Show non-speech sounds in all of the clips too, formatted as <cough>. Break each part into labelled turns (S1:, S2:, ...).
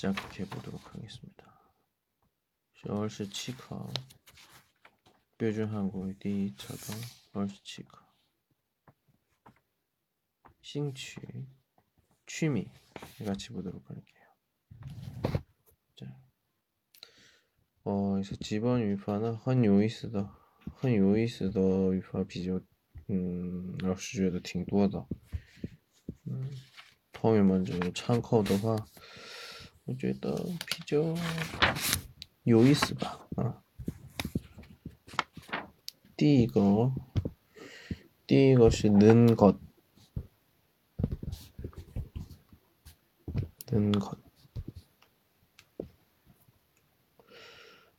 S1: 시작해 보도록 하겠습니다. 二十七课标准韩国语第一册的二十七课兴趣 취미 같이 보도록 할게요. 자, 어, 그래서 지번语法呢很有意思的，很有意思的语法比较，嗯，老师觉得挺多的。嗯，同学们这个参考的话。 我觉得比较有意思吧，啊，第一个，第一个是能것能것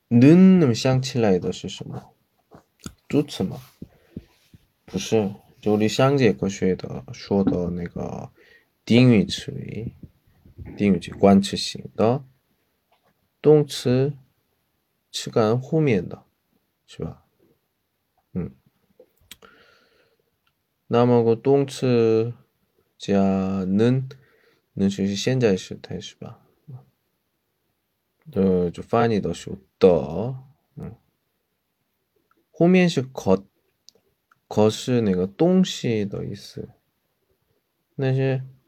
S1: 能想起来的是什么？主词吗？不是，就你上节课学的说的那个定语词语。 定语句关词型的，动词词干后面的，是吧？嗯，那么个动词加能，能是现在时态是吧？呃，就翻译的时候的，嗯，后面是可，可是那个东西的意思，那些。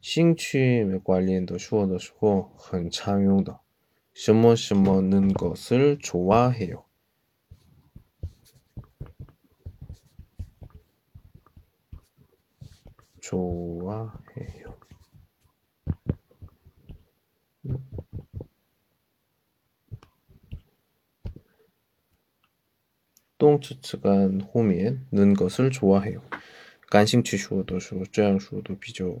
S1: 兴趣관련도수어도쓰고한常用的什么什么는것을좋아해요 좋아해요动词词干后面는것을좋아해요感兴趣说的时候这样说都比较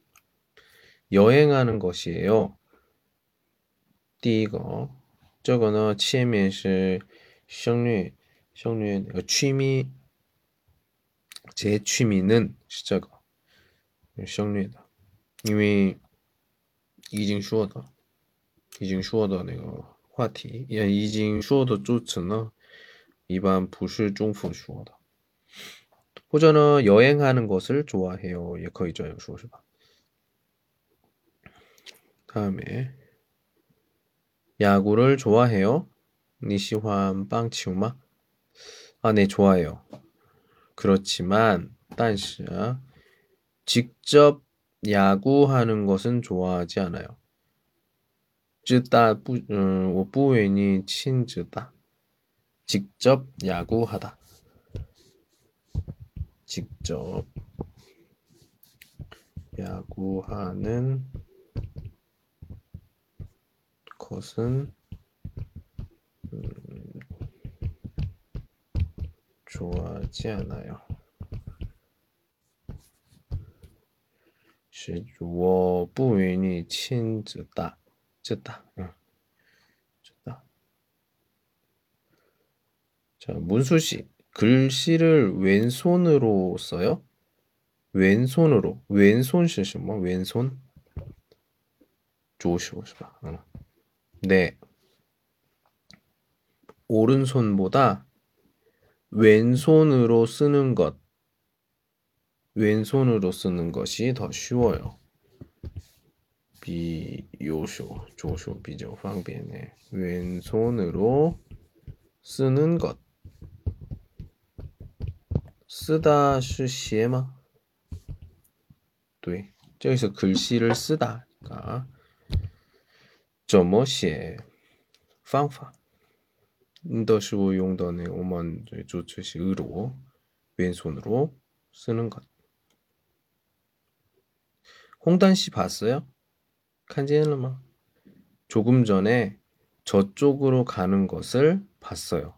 S1: 여행하는 것이에요. 第一个，这个呢，前面是省略省略 취미 제 취미는 是这个，已经说的，已经说的那个话题，也已经说的主词呢，一般不是中复说的。或者呢， 여행하는 것을 좋아해요. 也可以这样说，是吧？ 다음에 야구를 좋아해요? 니시환 빵치우마? 아, 네, 좋아요. 그렇지만, 단시 직접 야구하는 것은 좋아하지 않아요. 쯔다 음, 오부웨니 친쯔다. 직접 야구하다. 직접 야구하는 것은 음, 좋아하지 않아요. 是我不愿意亲自打，知道，嗯，知道。 자, 문수씨, 글씨를 왼손으로 써요? 왼손으로, 왼손 是什么? 왼손? 左手是吧? 응. 네. 오른손보다 왼손으로 쓰는 것. 왼손으로 쓰는 것이 더 쉬워요. 비요쇼, 조쇼, 비죠, 방비네. 왼손으로 쓰는 것. 쓰다 슈시에마. 네. 저기서 글씨를 쓰다. 그러니까 怎么写方法的时候用的呢我们就就是으로 왼손으로 쓰는 것. 홍단 씨 봤어요? 칸지엘르마 조금 전에 저쪽으로 가는 것을 봤어요.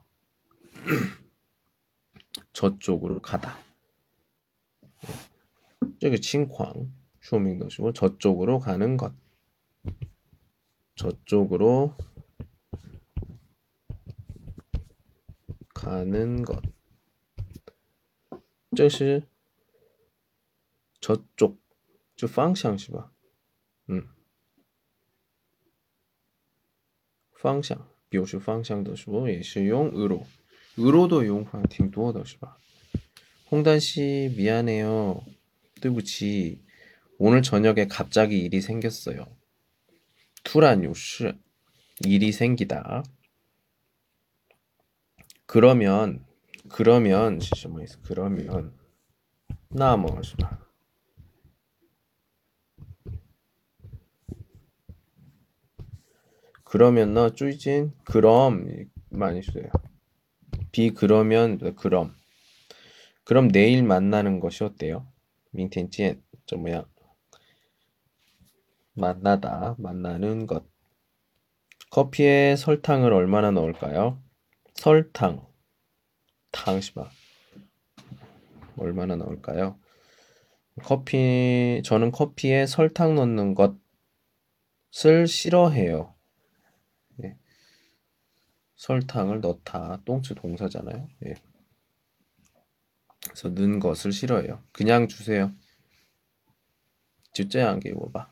S1: <clears throat> 저쪽으로 가다. 저기 칭광 쇼밍도시고 저쪽으로 가는 것. 저쪽으로 가는 것. 这是 저쪽 就方向是吧？嗯，方向，表示方向的时候也是用 으로， 으로도 용法 挺多的是吧？ 홍단 씨 미안해요. 对不起. 오늘 저녁에 갑자기 일이 생겼어요. 투라뉴스 일이 생기다. 그러면 그러면 그러면 나머 그러면 너 쭈이진 그럼 많이 써요. 비 그러면 그럼 그럼 내일 만나는 것이 어때요? 민텐 찐저 뭐야 만나다, 만나는 것. 커피에 설탕을 얼마나 넣을까요? 설탕, 당시마 얼마나 넣을까요? 커피, 저는 커피에 설탕 넣는 것을 싫어해요. 예. 설탕을 넣다, 똥츠 동사잖아요. 예. 그래서 넣은 것을 싫어해요. 그냥 주세요. 주제한 게 뭐봐.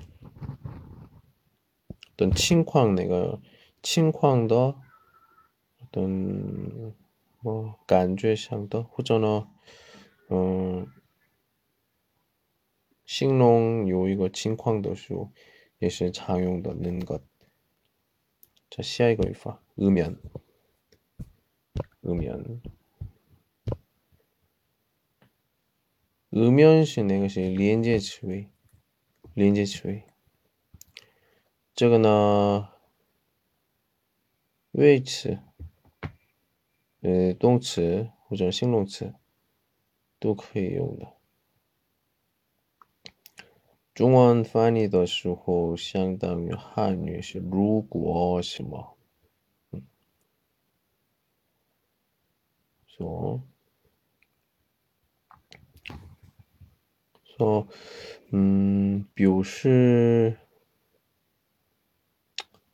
S1: 어떤 칭쾅 내가 칭쾅더 어떤 뭐 그러니까 간주상더 호전어 어 싱롱 요 이거 칭쾅더슈 예시 장용더 는것. 자 시아이거 일파 음연. 음연. 음연시 내것이 리엔제 지위 리엔제 지위. 这个呢위치呃动词或者形容词都可以用的。中文翻译的时候，相当于汉语是“如果什么”，嗯，说说，嗯，表示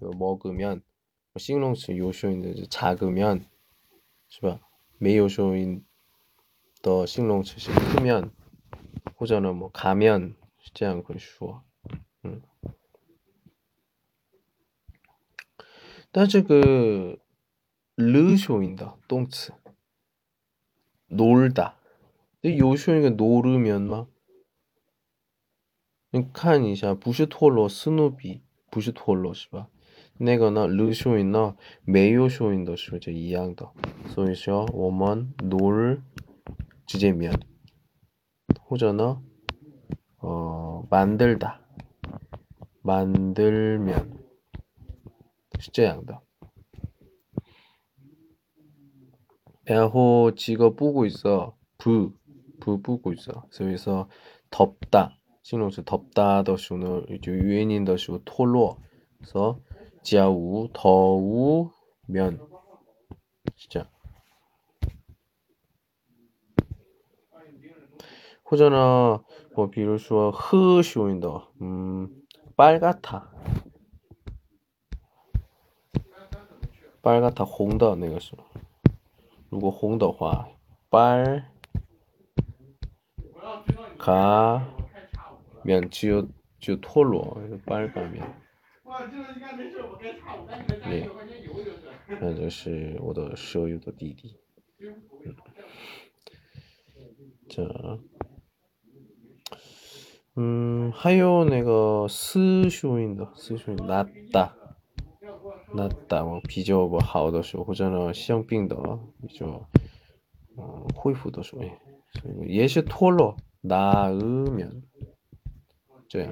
S1: 먹으면形容词有收音的是작으면是吧？没有收音的形容词是크면或者呢，뭐 가면这样会说，嗯。但这个르 쇼인다动词 놀다. 요 쇼인가 노르면 마? 你看一下，不是托罗斯努比，不是托罗是吧？ 那个呢日收音呢没有收音的时候就一样的所以说我们놀直接면或者呢 어, 만들다 만들면 是这样的 然后 지가 보고 있어 부, 부 보고 있어 그래서 덥다 形容词 덥다 的时候呢就原因的时候脱落 지아우 더우면 진짜 호전아 뭐 비로소 흐쇼인더 음 빨갛다 빨갛다 홍더 那个是如果红的话빨가面 지요 지요 토로 빨가면 对，那就是我的舍友的弟弟。嗯、这，嗯，还有那个师兄印的师兄那达，那达我比较不好的时候，或者呢生病的比较，嗯，恢复的时候，也是脱落那으면这样。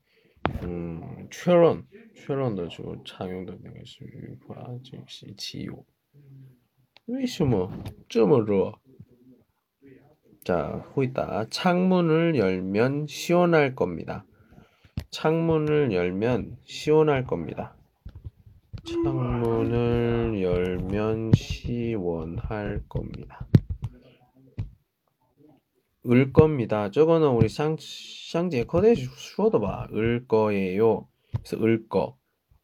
S1: 음, 최런, 최런도 주常用的那个 语法 즉시 지요. 为什么这么热? 자, 후이다. 창문을 열면 시원할 겁니다. 창문을 열면 시원할 겁니다. 창문을 열면 시원할 겁니다. 을 겁니다. 저거는 우리 상, 샹지 에커데 슈어도 봐. 을 거예요. 그래서 을 거.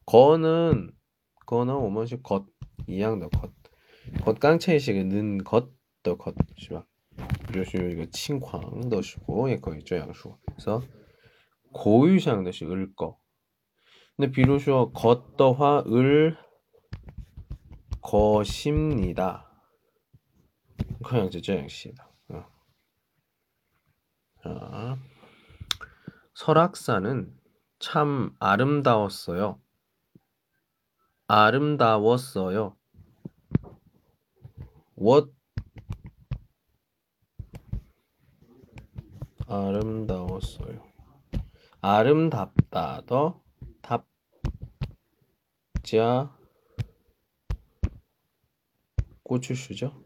S1: 거는, 거는 오만식 것. 이양도 것. 것 깡체의식은 는 것, 더 것. 시바. 요시 이거 칭광도 시고, 예, 거의 저 양수. 그래서 고유샹도 시, 을 거. 근데 비로소 겉더화 을 것입니다. 그냥 저 양식이다. 자, 설악산은 참 아름다웠어요. 아름다웠어요. what 아름다웠어요. 아름답다 더 답자 고추슈죠?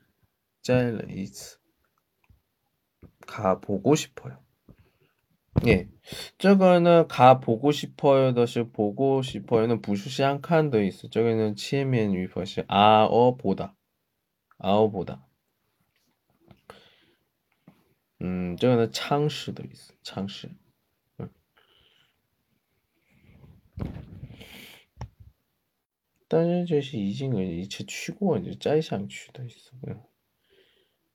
S1: 짤레이즈 가보고 싶어요. 예. 저거는 가보고 싶어요. 다시 보고 싶어요는 부슈시한칸도 있어. 저기는 치에미엔 위퍼시 아어 보다. 아어 보다. 음, 저거는 창시도 있어. 창시. 응. 다른 것이 이진은 이제 취고 이제 짜이샹 취도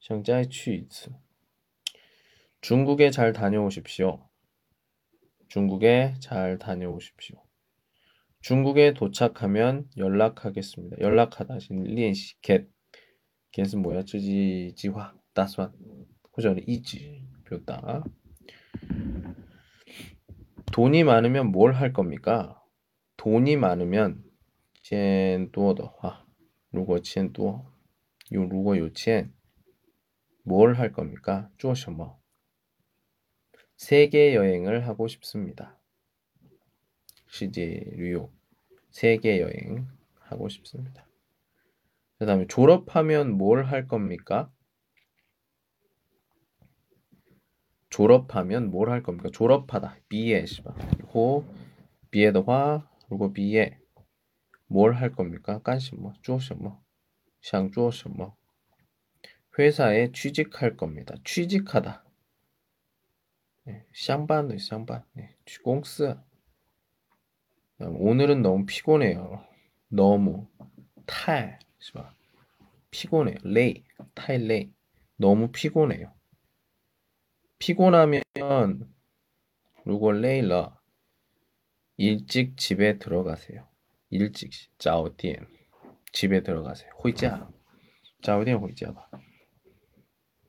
S1: 想再去一次。 중국에 잘 다녀오십시오. 중국에 잘 다녀오십시오. 중국에 도착하면 연락하겠습니다. 연락하다 신练习 get get은 뭐야? 自己计划 打算 或者 이지 표다. 돈이 많으면 뭘 할 겁니까? 돈이 많으면 钱多的话如果钱多有如果有钱 뭘 할 겁니까? 쪼셔머. 뭐. 세계 여행을 하고 싶습니다. 시지 류요. 세계 여행 하고 싶습니다. 그다음에 졸업하면 뭘 할 겁니까? 졸업하면 뭘 할 겁니까? 졸업하다. 비에 시바. 호 비에더 화 그리고 비에 뭘 할 겁니까? 깐시 뭐 쪼셔머. 샹 쪼셔머. 회사에 취직할 겁니다. 취직하다. 쌍반도 네, 쌍반. 네, 공스. 오늘은 너무 피곤해요. 너무 탈. 피곤해요. 레이. 탈 레이. 너무 피곤해요. 피곤하면 루고 레일러 일찍 집에 들어가세요. 일찍 자오디엔 집에 들어가세요. 호이자 자오디엔 호이자다.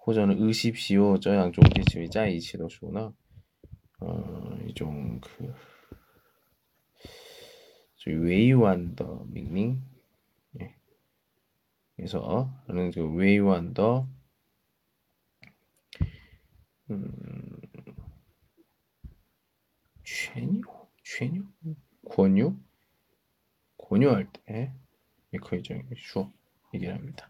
S1: 或者는 의십시오 这样中间词在一起的时候呢 어, 一种그最委婉的命令 그래서 저는 그 외유한 더 음, 최유, 최유, 권유, 권유할 때 이거이죠, 슈어 얘기를 합니다.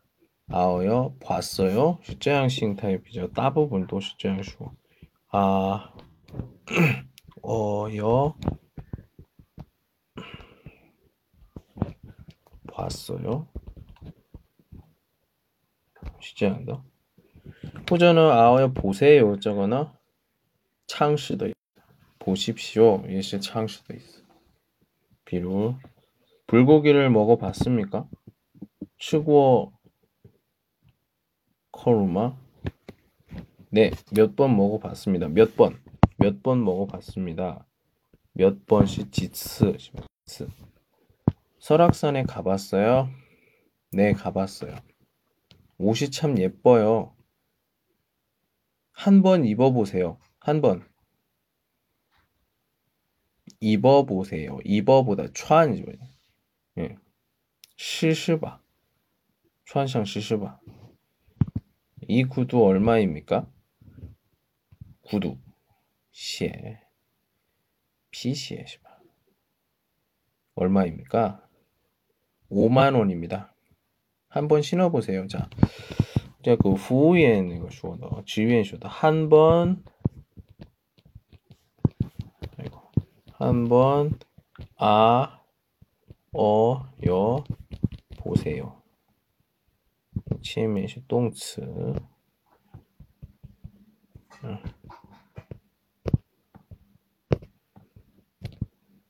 S1: 아오요 봤어요. 실제양식 타입이죠. 대부분도 실제양식. 아 <clears throat> 어요 봤어요. 실제한다. 호전은 아오요 보세요. 저거나 창시도 보십시오. 예시 창시도 있어. 비루 불고기를 먹어봤습니까? 추고 어 커루마 네, 몇 번 먹어봤습니다. 몇 번, 몇 번 먹어봤습니다. 몇 번씩 지츠, 지츠. 설악산에 가봤어요? 네, 가봤어요. 옷이 참 예뻐요. 한 번 입어보세요. 한 번. 입어보세요. 입어보다 촨 예. 시시바. 촨상 시시바. 이 구두 얼마입니까? 구두 시에 피시에 얼마입니까? 5만 원입니다. 한번 신어 그 어, 아, 어, 보세요. 자. 자, 그 후엔 이거 쇼다. 지엔 쇼다. 한번 한번 아 어 요 보세요. 前面是动词.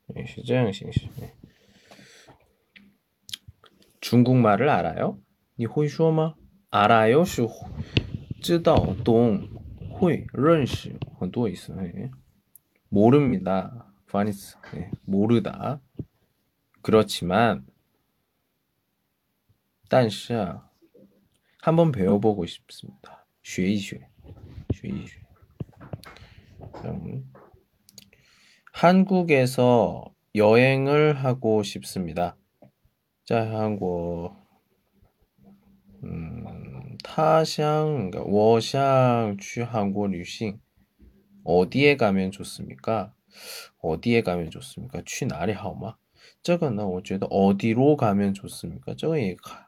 S1: 네, 是这样形式. 네. 중국말을 알아요? 니会说吗? 알아요? 是知道懂会认识很多意思 네. 모릅니다. 파니스 네. 모르다. 그렇지만 但是 한번 음. 배워보고 싶습니다. 学一学, 学一学. 한국에서 여행을 하고 싶습니다. 자, 한국. 음, 他想, 그러니까 我想, 去韩国 旅行. 어디에 가면 좋습니까? 어디에 가면 좋습니까? 취나리 하오마? 저거는 어디로 가면 좋습니까? 저거 얘가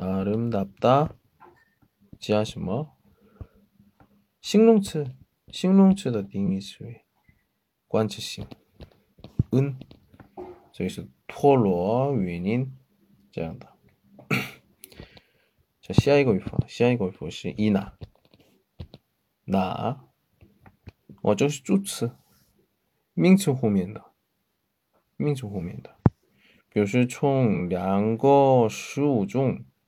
S1: 아름답다. 지하 什么?形容词形容词的定义是关词性은所以是托罗原因这样的。자下一个语法下一个语法是이나 나， 哦，这是助词，名词后面的，名词后面的，表示从两个事物中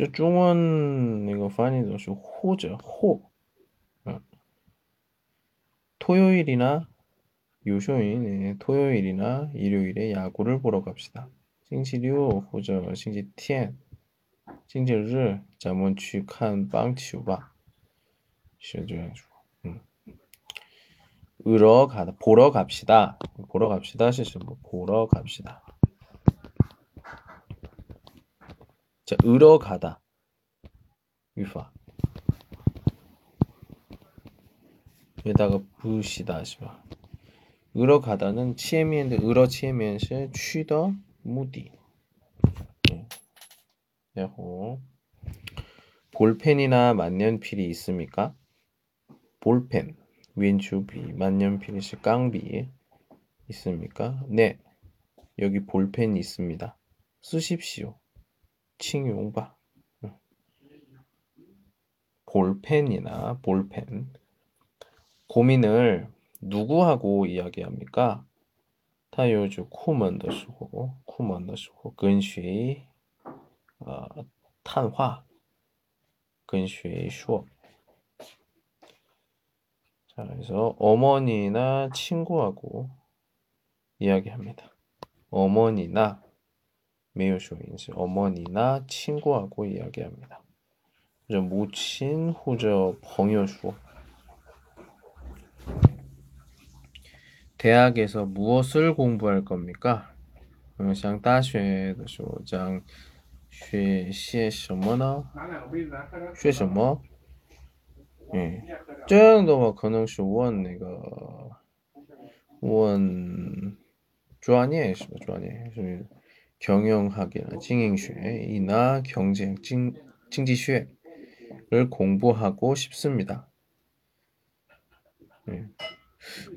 S1: 这中文那个翻译的是或者或，嗯，토요일이나요쇼일네토요일이나일요일에야구를보러갑시다星期六或者星期天，星期日咱们去看棒球吧，是这样说，嗯。으러가다보러갑시다보러갑시다是什么？보러갑시다 자, 으러 가다. 유파. 여기다가 부시다 하지마. 으러 가다는 치에미엔데 으러 치에미엔시 취더 무디. 네. 야호. 볼펜이나 만년필이 있습니까? 볼펜, 왼주비, 만년필이 시 깡비 있습니까? 네, 여기 볼펜 있습니다. 쓰십시오. 칭용 바. 볼펜이나 볼펜. 고민을 누구하고 이야기합니까? 근슈의 어, 탄화 수업 자 그래서 어머니나 친구하고 이야기합니다. 어머니나 메요쇼인지 어머니나 친구하고 이야기합니다. 母亲或者朋友说 대학에서 무엇을 공부할 겁니까? 想大学的时候将学些什么呢?学什么?嗯这样的话可能是问那个问专业是吧专业是 경영학이나经营学이나 경제 经 经济学를 공부하고 싶습니다. 네.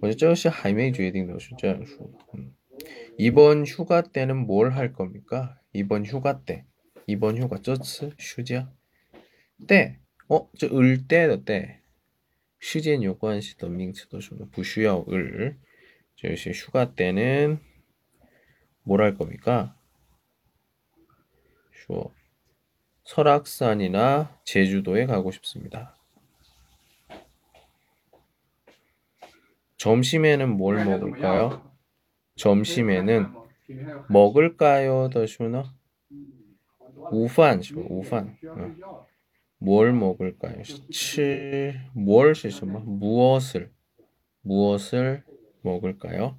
S1: 我觉得这个是还没决定的是这样说 음. 이번 휴가 때는 뭘 할 겁니까? 이번 휴가 때. 이번 휴가 这次暑假 때. 어, 저 을 때的 때. 时间有关系的 名词都说不需要 을. 这是 휴가 때는 뭘 할 겁니까? 주어 설악산이나 제주도에 가고 싶습니다. 점심에는 뭘 먹을까요? 점심에는 먹을까요? 더 슈너? 우판, 우판. 뭘 먹을까요? 치, 뭘, 시, 뭐? 무엇을, 무엇을 먹을까요?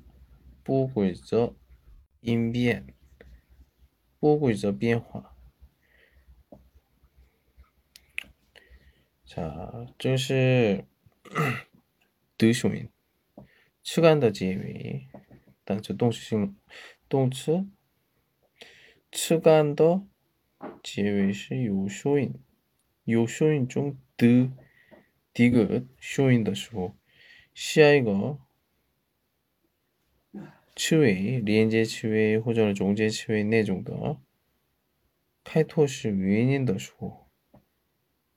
S1: 的不规则音变不规则变化。 자, 这是德属音，躯干的结尾，但是动词性动词，躯干的结尾是有收音，有收音中的第一个收音的时候，下一个 치웨이, 리엔제 치웨이, 호전을 종제 치웨이 내종더 네 카이토시 위인인더 슈고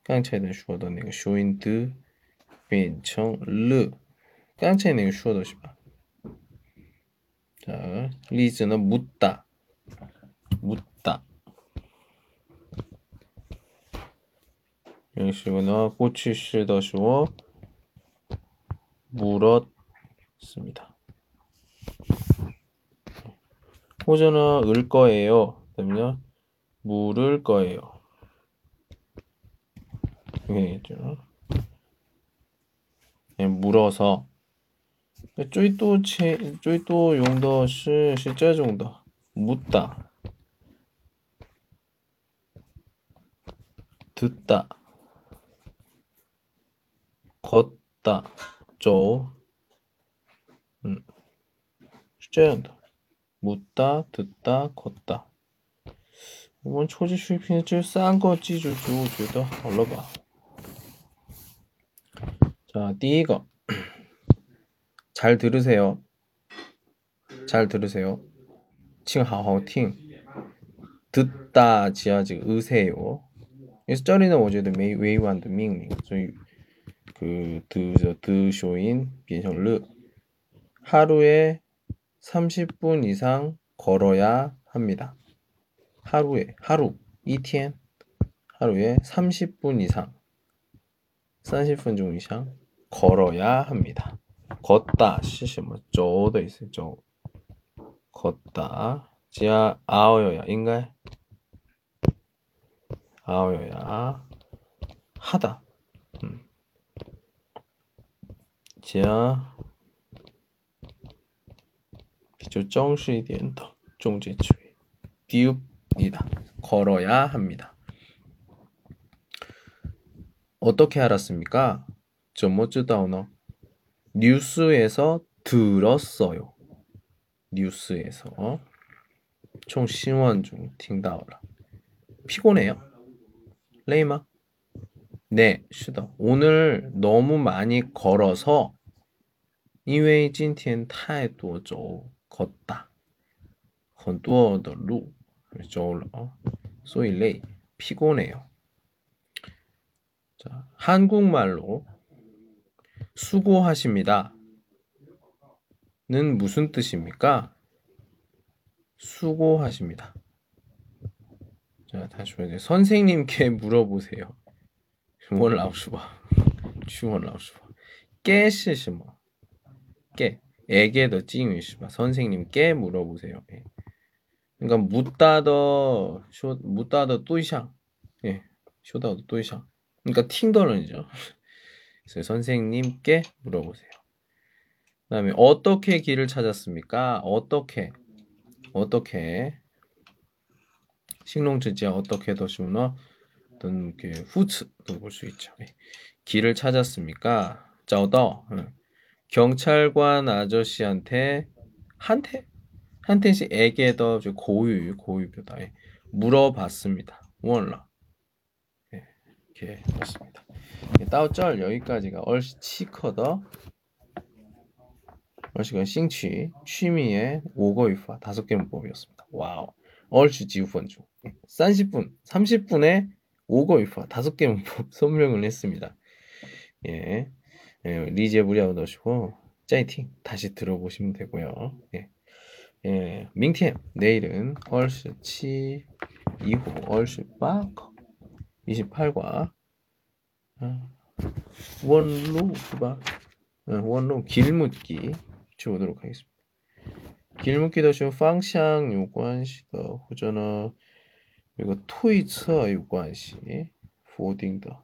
S1: 깡차이더 슈어더 내가 쇼인드 빈청 르. 깡차이 내가 슈어더 시바. 자 리즈는 묻다. 묻다. 영식은 꼬치시더 슈어 물었습니다. 호주는 을 거예요. 그러면 물을 거예요. 이해죠. 예, 물어서. 쪼이또 체 쪼이또 용더 시 실제 정도. 묻다. 듣다. 걷다. 쪼 음. 실제 정도. 묻다 듣다 걷다 我们初级水平这三个记住就我觉得好了吧 자, 第一个잘 들으세요. <clears throat> 잘 들으세요. 请好好听. 듣다 지하지 으세요. 그래서 这里呢 我觉得没委婉的命令所以그 드저 드쇼인 变成了 하루에 30분 이상 걸어야 합니다. 하루에 하루 一天 하루에 30분 이상 30분 중 이상 걸어야 합니다. 걷다 시시뭐 쪼도 있어요 쪼 걷다 지하 아오요야 인가요? 아오요야 하다 음. 지하 比较正式一点的中介词语띄웁니다 걸어야 합니다. 어떻게 알았습니까? 怎么知道呢? 뉴스에서 들었어요. 뉴스에서 총 신원 중听到了. 피곤해요? 레이마? 네, 是的. 오늘 너무 많이 걸어서 因为今天太多走 걷다. 很多的路走了所以累 피곤해요. 자, 한국말로 수고하십니다. 는 무슨 뜻입니까? 수고하십니다. 자, 다시 보세요. 선생님께 물어보세요. <laughs> 问老师吧.去问老师吧. 깨是什么? 깨. 에게 더 찡是吧? 선생님께 물어보세요. 예. 그러니까 묻다 더 쇼 묻다 더 또이샹. 예. 쇼다 더 또이샹. 그러니까 팅더런이죠. <laughs> 그래서 선생님께 물어보세요. 그다음에 어떻게 길을 찾았습니까? 어떻게 어떻게 식농지지야 어떻게 더시우너 어떤 이렇게 후츠도 볼수 있죠. 예. 길을 찾았습니까? 짜오더 경찰관 아저씨한테 한테 한테시 에게 더 고유 고유표다 예. 물어봤습니다. 问了 예. 이렇게 했습니다. 到这儿 여기까지가 二十 七课的 얼시가 兴趣 취미의 五个语法 다섯 개 문법이었습니다. 와우 二十 九分 钟 30분 30분에 五个语法 다섯 개 문법 설명을 했습니다. 예, 예 리제 무리하고 넣으시고 짜이팅 다시 들어보시면 되고요. 예, 예, 밍티엠 내일은 얼시 치 이후 얼시 빠커 28과 원로 수박 원로 길묻기 주도록 하겠습니다. 길 묻기도 쉬운 方向有关系的或者呢这个推测有关系否定的 예,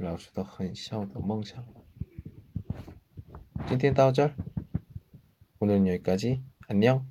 S1: 老师的很小的梦想。今天到这儿， 오늘은 여기까지. 안녕.